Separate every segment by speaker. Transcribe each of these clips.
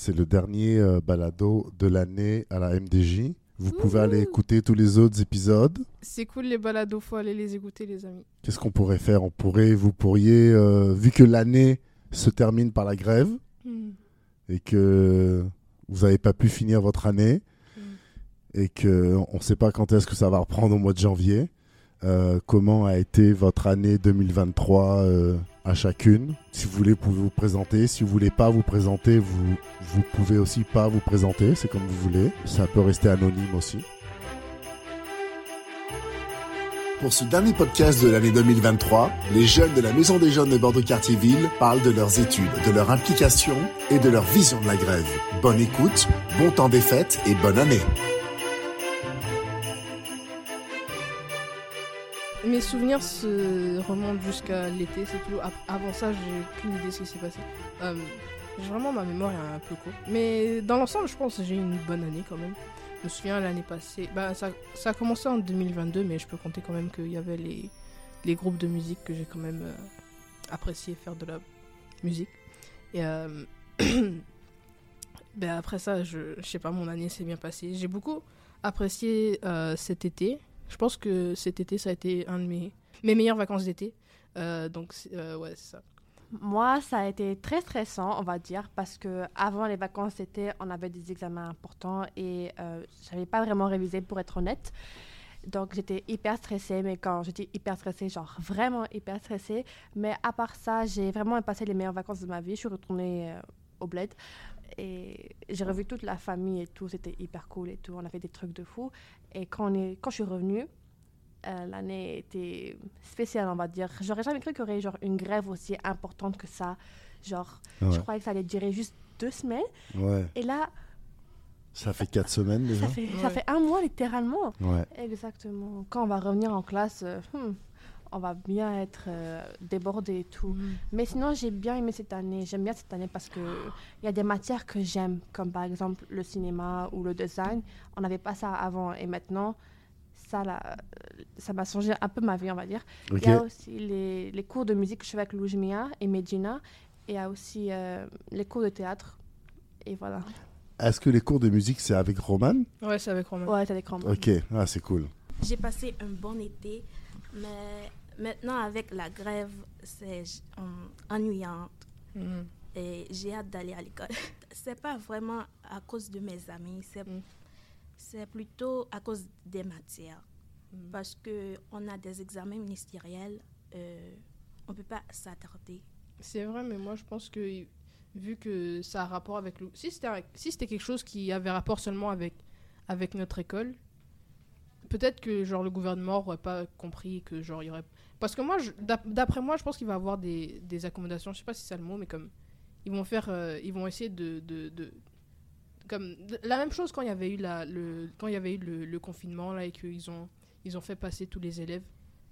Speaker 1: c'est le dernier euh, balado de l'année à la MDJ. Vous pouvez aller écouter tous les autres épisodes.
Speaker 2: C'est cool les balados, faut aller les écouter les amis.
Speaker 1: Qu'est-ce qu'on pourrait faire? On pourrait, vous pourriez, euh, vu que l'année se termine par la grève
Speaker 2: Hmm.
Speaker 1: et que vous n'avez pas pu finir votre année
Speaker 2: Mm.
Speaker 1: et que on ne sait pas quand est-ce que ça va reprendre au mois de janvier. Euh, comment a été votre année 2023 euh, à chacune? Si vous voulez, vous pouvez vous présenter. Si vous voulez pas vous présenter, vous, vous pouvez aussi pas vous présenter. C'est comme vous voulez. Ça peut rester anonyme aussi.
Speaker 3: Pour ce dernier podcast de l'année 2023, les jeunes de la Maison des Jeunes de Bordeaux-Cartierville parlent de leurs études, de leur implication et de leur vision de la grève. Bonne écoute, bon temps des fêtes et bonne année.
Speaker 2: Mes souvenirs se remontent jusqu'à l'été, c'est tout. Avant ça, j'ai aucune idée de ce qui s'est passé. Euh, vraiment ma mémoire est un peu courte. Mais dans l'ensemble, je pense que j'ai eu une bonne année quand même. Je me souviens l'année passée. Bah, ça, a commencé en 2022, mais je peux compter quand même qu'il y avait les, groupes de musique que j'ai quand même euh, apprécié faire de la musique. Et euh, ben après ça, je, je sais pas, mon année s'est bien passée. J'ai beaucoup apprécié euh, cet été. Je pense que cet été, ça a été un de mes, mes meilleures vacances d'été. Euh, donc, euh, ouais, c'est ça.
Speaker 4: Moi, ça a été très stressant, on va dire, parce que avant les vacances d'été, on avait des examens importants et euh, j'avais pas vraiment révisé pour être honnête. Donc j'étais hyper stressée, mais quand je dis hyper stressée, genre vraiment hyper stressée. Mais à part ça, j'ai vraiment passé les meilleures vacances de ma vie. Je suis retournée euh, au bled et j'ai revu toute la famille et tout. C'était hyper cool et tout. On a fait des trucs de fou. Et quand, on est, quand je suis revenue, euh, l'année était spéciale, on va dire. J'aurais jamais cru qu'il y aurait genre, une grève aussi importante que ça. Genre,
Speaker 1: Ouais.
Speaker 4: je croyais que ça allait durer juste deux semaines.
Speaker 1: Ouais.
Speaker 4: Et là,
Speaker 1: Ça fait quatre semaines déjà.
Speaker 4: ça fait, ça
Speaker 2: Ouais.
Speaker 4: fait un mois littéralement.
Speaker 1: Ouais.
Speaker 4: Exactement. Quand on va revenir en classe, euh, hmm, on va bien être euh, débordé et tout. Mais sinon, j'ai bien aimé cette année. J'aime bien cette année parce que il y a des matières que j'aime, comme par exemple le cinéma ou le design. On n'avait pas ça avant et maintenant, ça, là, euh, ça m'a changé un peu ma vie, on va dire. Il y a aussi les, les cours de musique que je fais avec Loujmia et Medina. Et il y a aussi euh, les cours de théâtre. Et voilà.
Speaker 1: Est-ce que les cours de musique c'est avec Roman?
Speaker 2: Ouais, c'est avec Romain.
Speaker 4: Ouais, t'as des crans.
Speaker 1: Ok. Ah, c'est cool.
Speaker 5: J'ai passé un bon été, mais maintenant avec la grève, c'est euh, ennuyant
Speaker 2: Mhm.
Speaker 5: et j'ai hâte d'aller à l'école. C'est pas vraiment à cause de mes amis, c'est
Speaker 2: Mm.
Speaker 5: c'est plutôt à cause des matières.
Speaker 2: Mm.
Speaker 5: Parce que on a des examens ministériels, euh, on peut pas s'attarder.
Speaker 2: C'est vrai, mais moi je pense que vu que ça a rapport avec le... Si c'était si c'était quelque chose qui avait rapport seulement avec, avec notre école, peut-être que genre le gouvernement aurait pas compris que genre il y aurait... Parce que moi, d'après moi, je pense qu'il va y avoir des, des accommodations, je sais pas si c'est le mot, mais comme... Ils vont faire... euh, ils vont essayer de... de, de- comme de- la même chose quand il y avait eu, la, le, quand il y avait eu le, le confinement là et qu'ils ont, ils ont fait passer tous les élèves.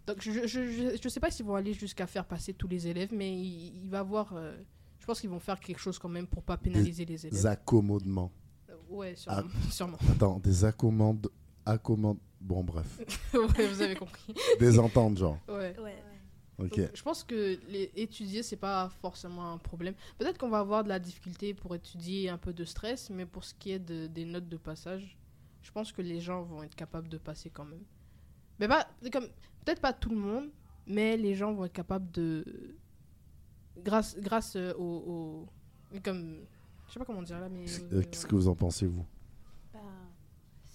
Speaker 2: Donc je, je, je, je sais pas s'ils vont aller jusqu'à faire passer tous les élèves, mais il, il va avoir... euh, je pense qu'ils vont faire quelque chose quand même pour pas pénaliser les élèves.
Speaker 1: Des accommodements.
Speaker 2: Euh, Ouais, sûrement. sûrement.
Speaker 1: Attends, des accommodes. Accommodes. Bon, bref.
Speaker 2: ouais, vous avez compris.
Speaker 1: Des ententes, genre.
Speaker 2: Ouais.
Speaker 5: Ouais.
Speaker 1: Ok.
Speaker 2: Donc, je pense que les étudier, c'est pas forcément un problème. Peut-être qu'on va avoir de la difficulté pour étudier, un peu de stress, mais pour ce qui est de- des notes de passage, je pense que les gens vont être capables de passer quand même. Mais pas, comme, peut-être pas tout le monde, mais les gens vont être capables de, grâce, grâce euh, au, au- comme, je sais pas comment dire là, mais
Speaker 1: Euh, Qu'est-ce que vous en pensez, vous?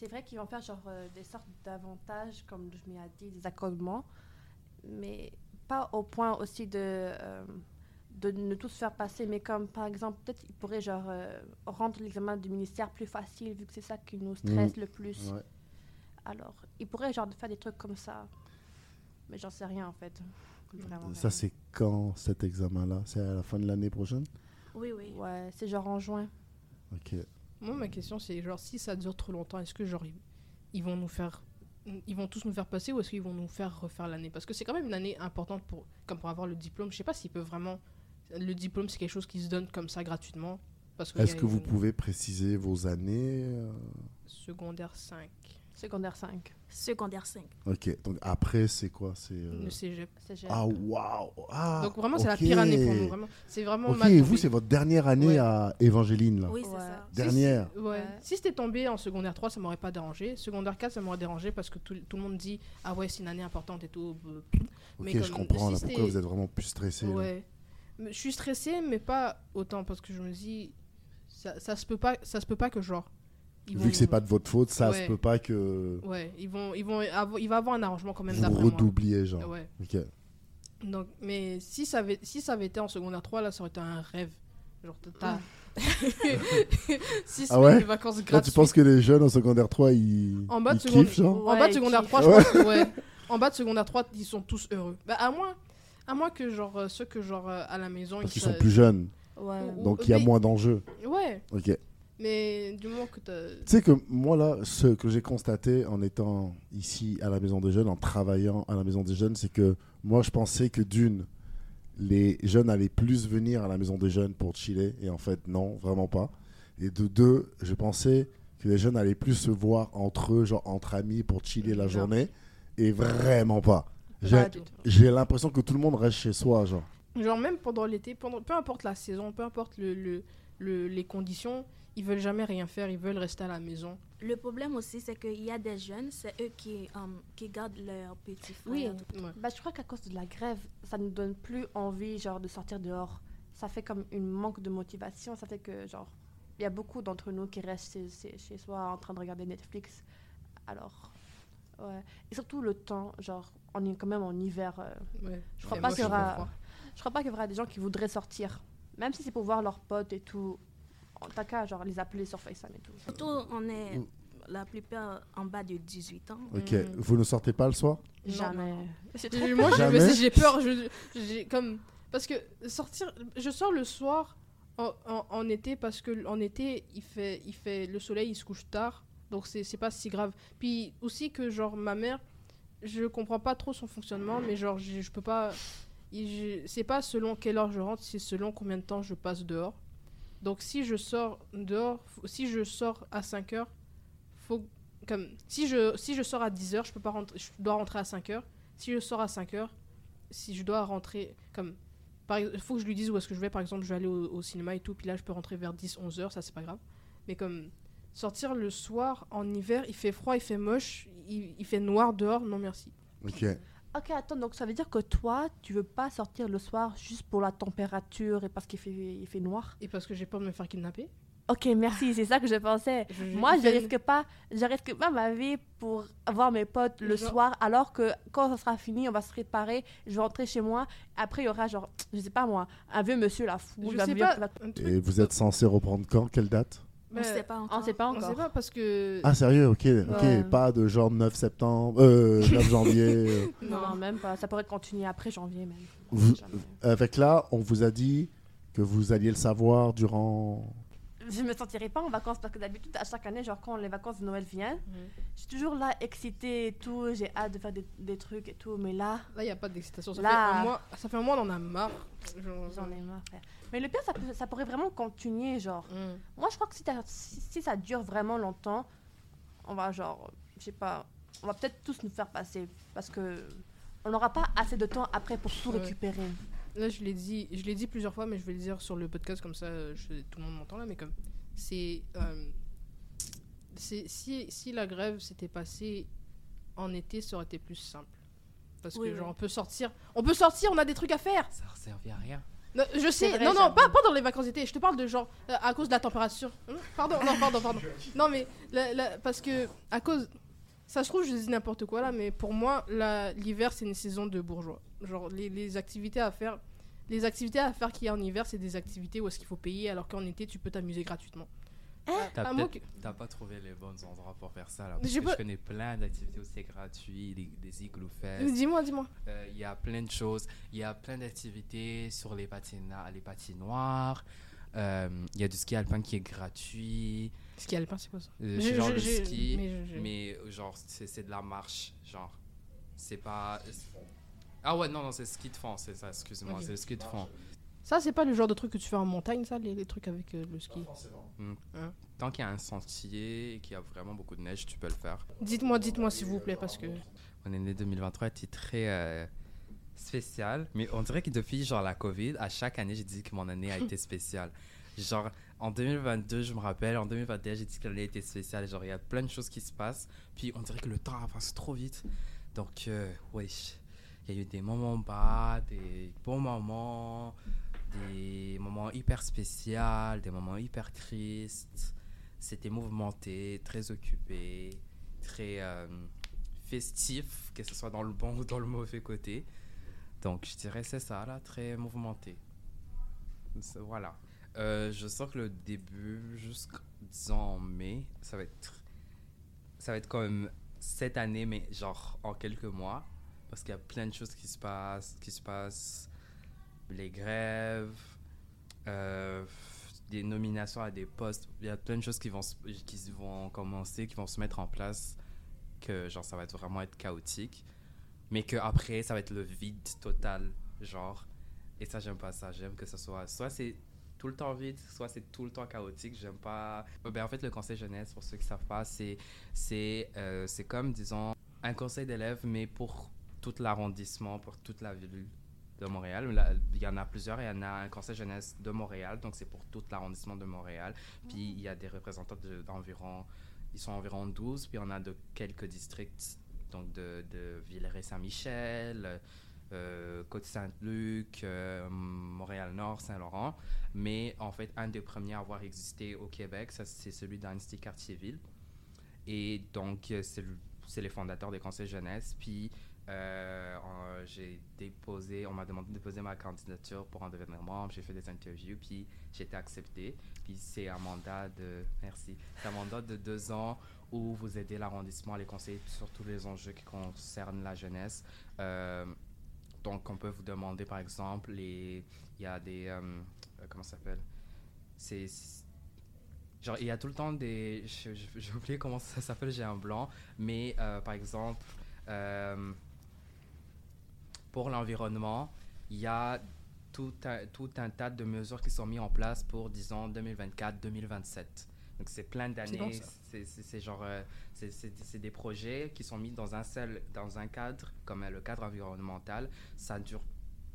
Speaker 4: C'est vrai qu'ils vont faire genre euh, des sortes d'avantages, comme je m'y ai dit, des accommodements, mais pas au point aussi de, euh, de ne tous faire passer, mais comme par exemple, peut-être ils pourraient genre euh, rendre l'examen du ministère plus facile, vu que c'est ça qui nous stresse le plus.
Speaker 1: Ouais.
Speaker 4: Alors, ils pourraient genre faire des trucs comme ça, mais j'en sais rien en fait. Vraiment
Speaker 1: Ça, c'est quand cet examen-là? C'est à la fin de l'année prochaine?
Speaker 5: Oui, oui.
Speaker 4: Ouais, c'est genre en juin.
Speaker 1: Ok.
Speaker 2: Moi, ma question, c'est genre, si ça dure trop longtemps, est-ce que genre, ils, ils vont nous faire. Ils vont tous nous faire passer ou est-ce qu'ils vont nous faire refaire l'année? Parce que c'est quand même une année importante pour, comme pour avoir le diplôme. Je sais pas s'ils peuvent vraiment. Le diplôme, c'est quelque chose qui se donne comme ça gratuitement. Que
Speaker 1: Est-ce que vous
Speaker 2: une-
Speaker 1: pouvez préciser vos années euh,
Speaker 2: Secondaire 5.
Speaker 4: Secondaire 5.
Speaker 5: Secondaire 5.
Speaker 1: Ok, donc après, c'est quoi? C'est. euh,
Speaker 2: Le cégep.
Speaker 1: Ah, waouh Ah,
Speaker 2: Donc vraiment, c'est la pire année pour nous. Vraiment. C'est vraiment
Speaker 1: Ok,
Speaker 2: mal
Speaker 1: vous, c'est votre dernière année
Speaker 2: Ouais.
Speaker 1: à Évangéline, là
Speaker 5: Oui, c'est
Speaker 4: Ouais.
Speaker 5: ça.
Speaker 2: Si
Speaker 1: Dernière.
Speaker 2: c'est- ouais.
Speaker 4: Ouais.
Speaker 2: Si c'était tombé en secondaire 3, ça m'aurait pas dérangé. Secondaire 4, ça m'aurait dérangé parce que tout, tout le monde dit Ah ouais, c'est une année importante et tout.
Speaker 1: Ok,
Speaker 2: Mais
Speaker 1: je comprends,
Speaker 2: si
Speaker 1: là, pourquoi vous êtes vraiment plus stressé.
Speaker 2: Ouais. Je suis stressée, mais pas autant parce que je me dis ça, ça se peut pas, ça se peut pas que genre. Ils
Speaker 1: Vu
Speaker 2: vont-
Speaker 1: que c'est pas de votre faute, ça
Speaker 2: Ouais.
Speaker 1: se peut pas que
Speaker 2: Ouais, ils vont, ils vont, avoir- il va avoir un arrangement quand même
Speaker 1: vous
Speaker 2: d'après moi.
Speaker 1: redoubliez, genre.
Speaker 2: Ouais.
Speaker 1: Ok.
Speaker 2: Donc, mais si ça avait, si ça avait été en secondaire 3, là, ça aurait été un rêve. Genre, t'as- Six
Speaker 1: Ah
Speaker 2: semaines
Speaker 1: ouais
Speaker 2: de vacances
Speaker 1: Là,
Speaker 2: gratuites.
Speaker 1: tu penses que les jeunes en secondaire 3, ils,
Speaker 2: En bas de
Speaker 1: ils
Speaker 2: seconde-
Speaker 1: kiffent, genre
Speaker 2: En bas de secondaire
Speaker 4: kiff.
Speaker 2: 3, je pense que, ouais. En bas de secondaire 3, ils sont tous heureux. Bah, à moins, à moins que, genre, euh, ceux que, genre, euh, à la maison,
Speaker 1: Parce
Speaker 2: ils
Speaker 1: qu'ils sont plus jeunes,
Speaker 4: Ouais.
Speaker 2: Ou-
Speaker 1: donc il y a
Speaker 2: mais-
Speaker 1: moins d'enjeux.
Speaker 2: Ouais,
Speaker 1: Ok. Tu
Speaker 2: mais du moment que t'as.
Speaker 1: sais que moi, là, ce que j'ai constaté en étant ici à la Maison des Jeunes, en travaillant à la Maison des Jeunes, c'est que moi, je pensais que d'une, les jeunes allaient plus venir à la Maison des Jeunes pour chiller, et en fait, non, vraiment pas. Et de deux, je pensais que les jeunes allaient plus se voir entre eux, genre entre amis, pour chiller la journée, et vraiment pas. J'ai l'impression que tout le monde reste chez soi, genre.
Speaker 2: Genre, même pendant l'été, pendant, peu importe la saison, peu importe le, le, le- les conditions, ils veulent jamais rien faire, ils veulent rester à la maison.
Speaker 5: Le problème aussi, c'est qu'il y a des jeunes, c'est eux qui, um, qui gardent leurs petits frères.
Speaker 4: Oui.
Speaker 2: Ouais.
Speaker 4: Bah, je crois qu'à cause de la grève, ça nous donne plus envie genre de sortir dehors. Ça fait comme une manque de motivation. Ça fait que genre il y a beaucoup d'entre nous qui restent chez, chez- soi en train de regarder Netflix. Alors ouais. Et surtout le temps, genre on est quand même en hiver. euh,
Speaker 2: Ouais.
Speaker 4: je crois
Speaker 2: Et
Speaker 4: pas qu'il y aura. Je crois pas qu'il y aura des gens qui voudraient sortir, même si c'est pour voir leurs potes et tout. En tant qu'à genre les appeler sur FaceTime et tout.
Speaker 5: Surtout, on est la plupart en bas de 18 ans.
Speaker 1: Ok.
Speaker 2: Mm.
Speaker 1: Vous ne sortez pas le soir?
Speaker 4: Jamais.
Speaker 2: non. Moi, j'ai- peur. Je, j'ai comme parce que sortir, je sors le soir en, en- en été parce que en été il fait, il fait le soleil, il se couche tard, donc c'est c'est pas si grave. Puis aussi que genre ma mère, je comprends pas trop son fonctionnement, mais genre je, je peux pas, c'est pas selon quelle heure je rentre, c'est selon combien de temps je passe dehors. Donc si je sors dehors, si je sors à 5 heures, faut comme si je si je sors à 10 heures, je peux pas rentrer, je dois rentrer à 5 heures. Si je sors à 5 heures, si je dois rentrer comme par faut que je lui dise où est-ce que je vais par exemple, je vais aller au, au cinéma et tout, puis là je peux rentrer vers 10 11 heures, ça c'est pas grave. Mais comme sortir le soir en hiver, il fait froid, il fait moche, il, il fait noir dehors, non merci.
Speaker 1: Ok.
Speaker 4: Ok, attends, donc ça veut dire que toi, tu veux pas sortir le soir juste pour la température et parce qu'il fait, il fait noir?
Speaker 2: Et parce que j'ai peur de me faire kidnapper.
Speaker 4: Ok, merci, c'est ça que je pensais.
Speaker 2: Je-
Speaker 4: Moi, je
Speaker 2: fait-
Speaker 4: risque pas, je risque pas ma vie pour voir mes potes le
Speaker 2: Genre-
Speaker 4: soir, alors que quand ça sera fini, on va se préparer, je vais rentrer chez moi. Après, il y aura genre, je sais pas moi, un vieux monsieur là fou.
Speaker 2: Je
Speaker 4: il va
Speaker 2: sais
Speaker 4: venir-
Speaker 2: pas. un
Speaker 1: Et vous êtes censé reprendre quand? Quelle date?
Speaker 5: On ne sait pas encore.
Speaker 4: On sait pas
Speaker 2: On
Speaker 4: encore.
Speaker 2: sait pas parce que
Speaker 1: Ah, sérieux? Ok, ok.
Speaker 4: Ouais.
Speaker 1: Pas de genre 9 septembre, euh, 9 janvier. euh.
Speaker 4: Non, non, même pas. Ça pourrait continuer après janvier même.
Speaker 1: Vous-. Avec là, on vous a dit que vous alliez le savoir durant.
Speaker 4: Je me sentirai pas en vacances parce que d'habitude, à chaque année, genre quand les vacances de Noël viennent,
Speaker 2: Mhm.
Speaker 4: je suis toujours là, excitée et tout. J'ai hâte de faire des, des trucs et tout. Mais là,
Speaker 2: Là, il n'y a pas d'excitation. Ça,
Speaker 4: Là-
Speaker 2: fait un mois- ça fait un mois, on en a marre. Genre-
Speaker 4: j'en ai marre, frère. Mais le pire, ça, peut- ça pourrait vraiment continuer, genre.
Speaker 2: Mm.
Speaker 4: Moi, je crois que si, si, si ça dure vraiment longtemps, on va genre, je sais pas, on va peut-être tous nous faire passer parce que on n'aura pas assez de temps après pour tout
Speaker 2: Ouais. Là, je l'ai dit, je l'ai dit plusieurs fois, mais je vais le dire sur le podcast comme ça, euh, je- tout le monde m'entend là. Mais comme c'est, euh, c'est si si la grève s'était passée en été, ça aurait été plus simple. Parce
Speaker 5: Oui,
Speaker 2: que
Speaker 5: oui.
Speaker 2: genre on peut sortir, on peut sortir, on a des trucs à faire.
Speaker 6: Ça ne servait à rien.
Speaker 2: Non, je sais,
Speaker 4: vrai,
Speaker 2: non non, pas, pas dans les vacances d'été. Je te parle de genre euh, à cause de la température. Hum, Pardon, non pardon pardon. Non mais la- la- parce que à cause, ça se trouve je dis n'importe quoi là, mais pour moi l'hiver c'est une saison de bourgeois. Genre les, les activités à faire, les activités à faire qu'il y a en hiver c'est des activités où est-ce qu'il faut payer alors qu'en été tu peux t'amuser gratuitement.
Speaker 6: T'as peut-être-
Speaker 2: que-
Speaker 6: t'as pas trouvé les bons endroits pour faire ça là. Que
Speaker 2: pas-
Speaker 6: je connais plein d'activités où c'est gratuit, des, des igloo fest.
Speaker 2: Dis-moi dis-moi.
Speaker 6: Euh, Il y a plein de choses. Il y a plein d'activités sur les, patina- les patinoires. Euh, Il y a du ski alpin qui est gratuit.
Speaker 2: Ski alpin c'est quoi ça
Speaker 6: Euh,
Speaker 2: J'ai-
Speaker 6: c'est genre
Speaker 2: j'ai-
Speaker 6: le ski.
Speaker 2: mais je- je-
Speaker 6: Mais euh, genre, c'est c'est de la marche. Genre, c'est pas. Ah ouais, non, non, c'est ski de fond, c'est ça, excuse-moi, c'est le ski de fond.
Speaker 2: Ça, c'est pas le genre de truc que tu fais en montagne, ça, les, les trucs avec euh, le ski?
Speaker 6: Tant qu'il y a un sentier et qu'il y a vraiment beaucoup de neige, tu peux le faire.
Speaker 2: Dites-moi, dites-moi s'il vous plaît, parce que.
Speaker 6: Mon année 2023 était très euh, spéciale, mais on dirait que depuis genre la Covid, à chaque année, j'ai dit que mon année a été spéciale. Genre, en 2022, je me rappelle, en 2021, j'ai dit que l'année était spéciale. Genre, il y a plein de choses qui se passent, puis on dirait que le temps avance trop vite. Donc, euh, oui, il y a eu des moments bas, des bons moments, des moments hyper spéciaux, des moments hyper tristes. C'était mouvementé, très occupé, très euh, festif, que ce soit dans le bon ou dans le mauvais côté. Donc, je dirais c'est ça, là, très mouvementé. Voilà. Euh, je sens que le début, jusqu'en mai, ça va être. Ça va être comme cette année, mais genre en quelques mois. Parce qu'il y a plein de choses qui se passent. Qui se passent les grèves, euh, des nominations à des postes. Il y a plein de choses qui vont, qui vont commencer, qui vont se mettre en place. Que genre, ça va être vraiment être chaotique. Mais que après ça va être le vide total. Genre. Et ça, j'aime pas ça. J'aime que ce soit. Soit c'est tout le temps vide, soit c'est tout le temps chaotique. J'aime pas. Ben, en fait, le conseil jeunesse, pour ceux qui savent pas, c'est c'est euh, c'est comme, disons, un conseil d'élèves, mais pour tout l'arrondissement, pour toute la ville de Montréal. Il y en a plusieurs. Il y en a un conseil jeunesse de Montréal, donc c'est pour tout l'arrondissement de Montréal. Puis il y a des représentants de- d'environ. Ils sont environ 12, puis on a de quelques districts, donc de, de Villeray-Saint-Michel, euh, Côte-Saint-Luc, euh, Montréal-Nord, Saint-Laurent. Mais en fait, un des premiers à avoir existé au Québec, c'est celui d'Annecy Cartierville. Et donc, euh, c'est le- les fondateurs des conseils jeunesse. Puis, j'ai déposé, on m'a demandé de déposer ma candidature pour en devenir membre. J'ai fait des interviews, puis j'ai été accepté. Puis, c'est un mandat de, merci, c'est un mandat de deux ans où vous aidez l'arrondissement, les conseiller sur tous les enjeux qui concernent la jeunesse. Euh, donc, on peut vous demander, par exemple, il y a des, euh, euh, comment ça s'appelle? C'est Genre, il y a tout le temps des. J'ai oublié comment ça s'appelle, j'ai un blanc. Mais par exemple, pour l'environnement, il y a tout un, tout un tas de mesures qui sont mises en place pour, disons, 2024-2027. Donc, c'est plein d'années. C'est genre. euh, c'est- des projets qui sont mis dans un seul. dans un cadre, comme euh, le cadre environnemental. Ça dure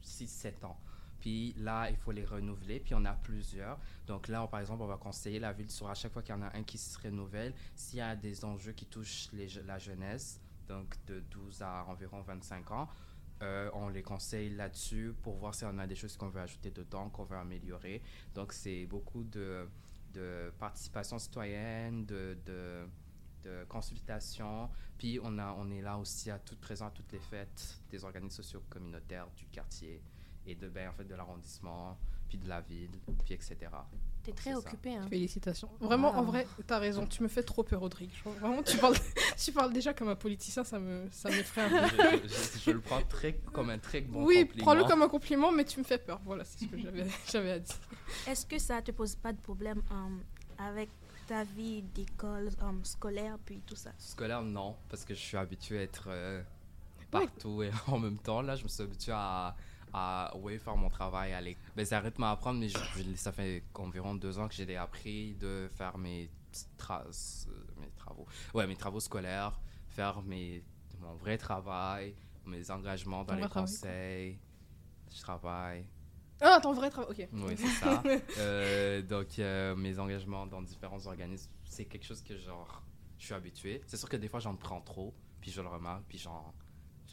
Speaker 6: 6-7 ans. Puis là, il faut les renouveler. Puis on a plusieurs. Donc là, on- par exemple, on va conseiller la ville sur à chaque fois qu'il y en a un qui se renouvelle, s'il y a des enjeux qui touchent les la jeunesse, donc de 12 à environ 25 ans, euh, on les conseille là-dessus pour voir si on a des choses qu'on veut ajouter dedans, qu'on veut améliorer. Donc c'est beaucoup de, de participation citoyenne, de, de, consultation. Puis on, a, on est là aussi à tout présent à toutes les fêtes des organismes sociaux communautaires du quartier et de, ben, en fait, de l'arrondissement, puis de la ville, puis etc.
Speaker 4: T'es très occupé, hein.
Speaker 2: Félicitations. Vraiment, en vrai, t'as raison. Tu me fais trop peur, Rodrigue. Je- Vraiment, tu parles, tu parles déjà comme un politicien, ça me, ça m'effraie un peu.
Speaker 6: je, je- je le prends très, comme un très bon
Speaker 2: oui,
Speaker 6: compliment.
Speaker 2: prends-le comme un compliment, mais tu me fais peur. Voilà, c'est ce que j'avais, j'avais à dire.
Speaker 5: Est-ce que ça te pose pas de problème euh, avec ta vie d'école euh, scolaire puis tout ça?
Speaker 6: Scolaire, non, parce que je suis habitué à être euh, partout et en même temps. Là, je me suis habitué à, à ouais, faire mon travail. Aller. Ben, c'est un rythme à apprendre, mais je- je- ça fait environ deux ans que j'ai appris de faire mes, traces, euh, mes travaux. Ouais, mes travaux scolaires, faire mes, mon vrai travail, mes engagements dans
Speaker 2: Ton
Speaker 6: les conseils. Je travaille.
Speaker 2: Ah, ton vrai travail. Ok.
Speaker 6: Oui, c'est ça. Euh, donc, euh, mes engagements dans différents organismes, c'est quelque chose que, genre, je suis habitué. C'est sûr que des fois, j'en prends trop, puis je le remarque, puis genre,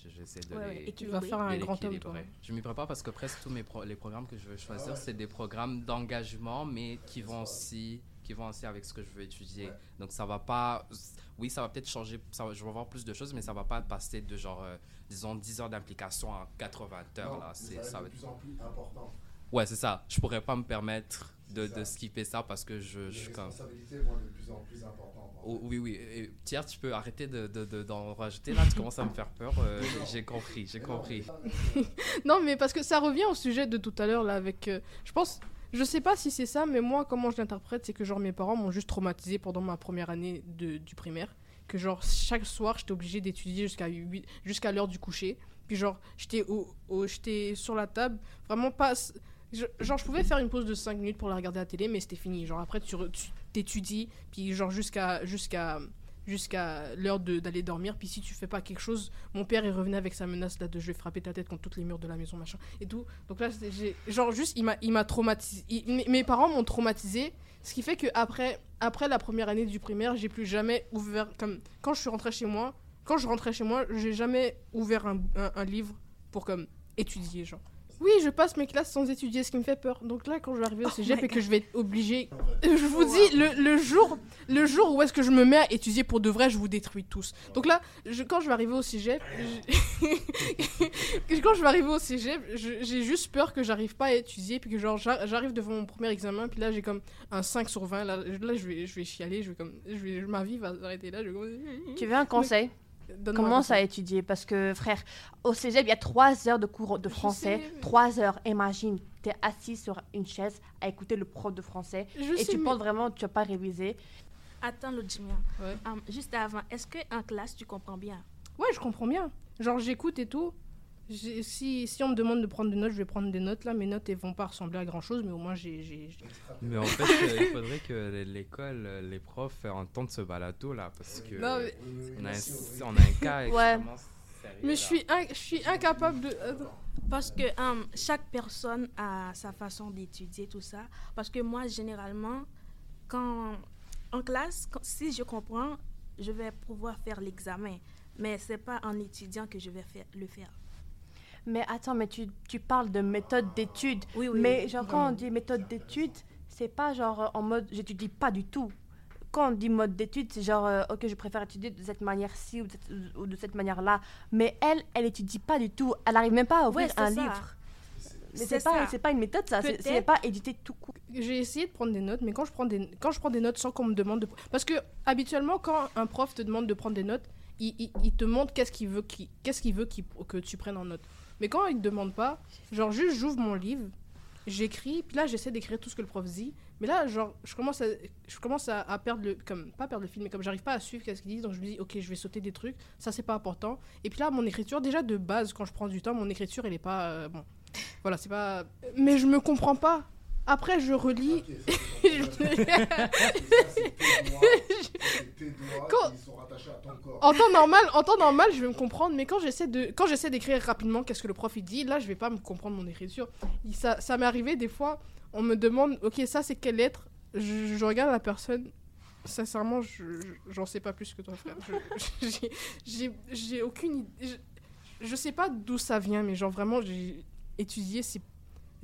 Speaker 6: j'essaie de
Speaker 5: Ouais,
Speaker 6: les...
Speaker 5: et
Speaker 2: Tu vas faire un
Speaker 6: de
Speaker 2: grand homme, toi.
Speaker 6: l'équilibrer. Je m'y prépare parce que presque tous mes pro- les programmes que je veux choisir, c'est des programmes d'engagement, mais qui vont aussi qui vont aussi avec ce que je veux étudier. Donc ça va pas oui, ça va peut-être changer, ça va- je vais voir plus de choses mais ça va pas passer de genre euh, disons 10 heures d'implication à 80 heures là, c'est ça va être-
Speaker 1: plus en plus important.
Speaker 6: Ouais, c'est ça. Je pourrais pas me permettre de, de skipper ça parce que je, je suis comme
Speaker 1: responsabilités vont de plus en plus importantes.
Speaker 6: Oh, oui, oui. Et, Pierre, tu peux arrêter de, de- de- d'en rajouter là. Tu commences à me faire peur. Euh, j'ai compris, j'ai compris.
Speaker 2: Non, mais parce que ça revient au sujet de tout à l'heure, là, avec. euh, je pense. Je sais pas si c'est ça, mais moi, comment je l'interprète, c'est que, genre, mes parents m'ont juste traumatisé pendant ma première année de, du primaire. Que, genre, chaque soir, j'étais obligée d'étudier jusqu'à huit- jusqu'à l'heure du coucher. Puis, genre, j'étais au, au- j'étais sur la table, vraiment pas. Je- genre, je pouvais faire une pause de 5 minutes pour la regarder à la télé, mais c'était fini. Genre, après, tu re- tu t'étudies, puis genre, jusqu'à jusqu'à jusqu'à l'heure d'aller dormir. Puis si tu fais pas quelque chose, mon père, il revenait avec sa menace là, de je vais frapper ta tête contre toutes les murs de la maison, machin, et tout. Donc là, j'ai- genre, juste, il m'a il m'a traumatisé. mes parents m'ont traumatisé, ce qui fait que après, après la première année du primaire, j'ai plus jamais ouvert. Comme, quand je suis rentrée chez moi, quand je rentrais chez moi, j'ai jamais ouvert un, un- un livre pour comme étudier, genre. Oui, je passe mes classes sans étudier, ce qui me fait peur. Donc là, quand je vais arriver au cégep
Speaker 5: my
Speaker 2: et que je vais être obligée, je vous dis, le, le jour, le jour où est-ce que je me mets à étudier pour de vrai, je vous détruis tous. Donc là, je- quand je vais arriver au cégep, je- quand je vais arriver au cégep, j'ai juste peur que j'arrive pas à étudier, puis que genre j'a- j'arrive devant mon premier examen, puis là j'ai comme un 5 sur 20, là, là je vais, je vais chialer, je vais comme, je vais, ma vie va s'arrêter là, je vais comme-
Speaker 4: Tu veux un conseil? Commence à étudier parce que, frère, au cégep, il y a trois heures de cours de français.
Speaker 2: sais, mais-
Speaker 4: Trois heures, imagine, tu es assis sur une chaise à écouter le prof de français
Speaker 2: Je
Speaker 4: et
Speaker 2: sais,
Speaker 4: tu
Speaker 2: mais-
Speaker 4: penses vraiment que tu vas pas réviser.
Speaker 5: Attends, le Jimien.
Speaker 2: Ouais.
Speaker 5: Hum, juste avant, est-ce qu'en classe, tu comprends bien?
Speaker 2: Ouais, je comprends bien. Genre, j'écoute et tout. Si, si on me demande de prendre des notes, je vais prendre des notes. Là, mes notes, elles vont pas ressembler à grand chose, mais au moins, j'ai.
Speaker 6: Mais en fait, euh, il faudrait que l'école, euh, les profs entendent ce balado là parce que
Speaker 2: Non, mais-
Speaker 6: on, a un, on a un cas
Speaker 4: Ouais.
Speaker 6: sérieux.
Speaker 2: Mais je suis, in- je suis incapable de. euh,
Speaker 5: Parce que hum, chaque personne a sa façon d'étudier tout ça. Parce que moi, généralement, quand en classe, quand- si je comprends, je vais pouvoir faire l'examen. Mais c'est pas en étudiant que je vais faire, le faire.
Speaker 4: Mais attends, mais tu, tu parles de méthode d'étude.
Speaker 5: Oui, oui.
Speaker 4: mais
Speaker 5: oui.
Speaker 4: genre, quand on dit méthode d'étude, c'est pas genre euh, en mode j'étudie pas du tout. Quand on dit mode d'étude, c'est genre, euh, ok, je préfère étudier de cette manière-ci ou, de cette- ou de cette manière-là. Mais elle, elle étudie pas du tout. Elle arrive même pas à ouvrir
Speaker 5: Ouais,
Speaker 4: un
Speaker 5: ça.
Speaker 4: livre. Mais
Speaker 5: C'est
Speaker 4: pas, pas une méthode, ça. C'est pas éditer tout court.
Speaker 2: J'ai essayé de prendre des notes, mais quand je prends des, quand je prends des notes sans qu'on me demande de. Parce que, habituellement, quand un prof te demande de prendre des notes, il, te montre qu'est-ce qu'il veut, qu'est-ce qu'il veut que tu prennes en note. Mais quand il te demande pas, genre, juste j'ouvre mon livre, j'écris, puis là, j'essaie d'écrire tout ce que le prof dit. Mais là, genre, je commence à, je commence à, perdre le. Comme, pas perdre le fil, mais comme j'arrive pas à suivre qu'est-ce qu'il dit, donc je me dis, ok, je vais sauter des trucs, ça, c'est pas important. Et puis là, mon écriture, déjà de base, quand je prends du temps, mon écriture, elle est pas. euh, bon. Voilà, c'est pas. Mais je me comprends pas. Après, je relis. Quand- En temps normal, en temps normal, je vais me comprendre, mais quand j'essaie de, quand j'essaie d'écrire rapidement, qu'est-ce que le prof il dit, là, je vais pas me comprendre mon écriture. Il- ça, ça m'est arrivé des fois, on me demande, ok, ça c'est quelle lettre? Je, je regarde la personne. Sincèrement, je, je- j'en sais pas plus que toi, frère. Je- j'ai- aucune idée. Je, sais pas d'où ça vient, mais genre vraiment, j'ai étudié, j'ai-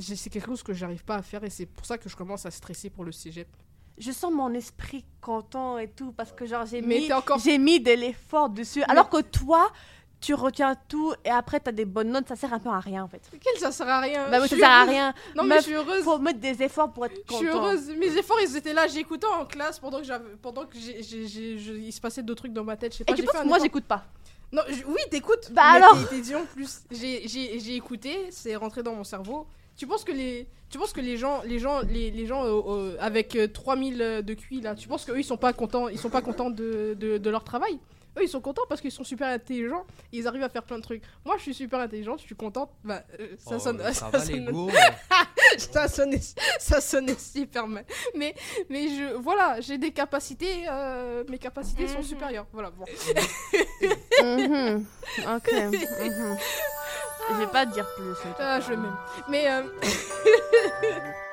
Speaker 2: c'est quelque chose que j'arrive pas à faire et c'est pour ça que je commence à stresser pour le cégep.
Speaker 4: Je sens mon esprit content et tout parce que genre j'ai mis,
Speaker 2: t'es encore
Speaker 4: j'ai mis de l'effort dessus. Alors que toi, tu retiens tout et après t'as des bonnes notes, ça sert un peu à rien en fait.
Speaker 2: Quel ça sert à rien?
Speaker 4: Bah
Speaker 2: Je
Speaker 4: ça sert à rien.
Speaker 2: Non mais
Speaker 4: Meuf,
Speaker 2: je suis heureuse.
Speaker 4: Faut mettre des efforts pour être
Speaker 2: Je
Speaker 4: content.
Speaker 2: suis heureuse. Mes efforts, ils étaient là. J'écoutais en classe pendant que j'avais, pendant que j'ai, je- il se passait d'autres trucs dans ma tête. Je sais pas.
Speaker 4: Et tu penses que moi j'écoute pas
Speaker 2: Non, je- oui, t'écoutes.
Speaker 4: Bah
Speaker 2: mais
Speaker 4: alors
Speaker 2: t'es- en plus. J'ai écouté. C'est rentré dans mon cerveau. Tu penses que les, tu penses que les gens, les gens, les, les gens euh, euh, avec euh, 3000 de QI là, tu penses qu'eux ils sont pas contents, ils sont pas contents de, de, de leur travail? Eux ils sont contents parce qu'ils sont super intelligents. Ils arrivent à faire plein de trucs. Moi je suis super intelligente, je suis contente. Bah, euh, ça
Speaker 6: Oh,
Speaker 2: sonne,
Speaker 6: ça
Speaker 2: sonne- ça sonnait, ça sonnait super mal. Mais, mais je, voilà, j'ai des capacités, euh, mes capacités sont
Speaker 5: Mhm.
Speaker 2: supérieures. Voilà, bon.
Speaker 4: Mhm. Ok. mhm. Je vais pas te dire plus.
Speaker 2: Ah, je m'aime. Mais, euh,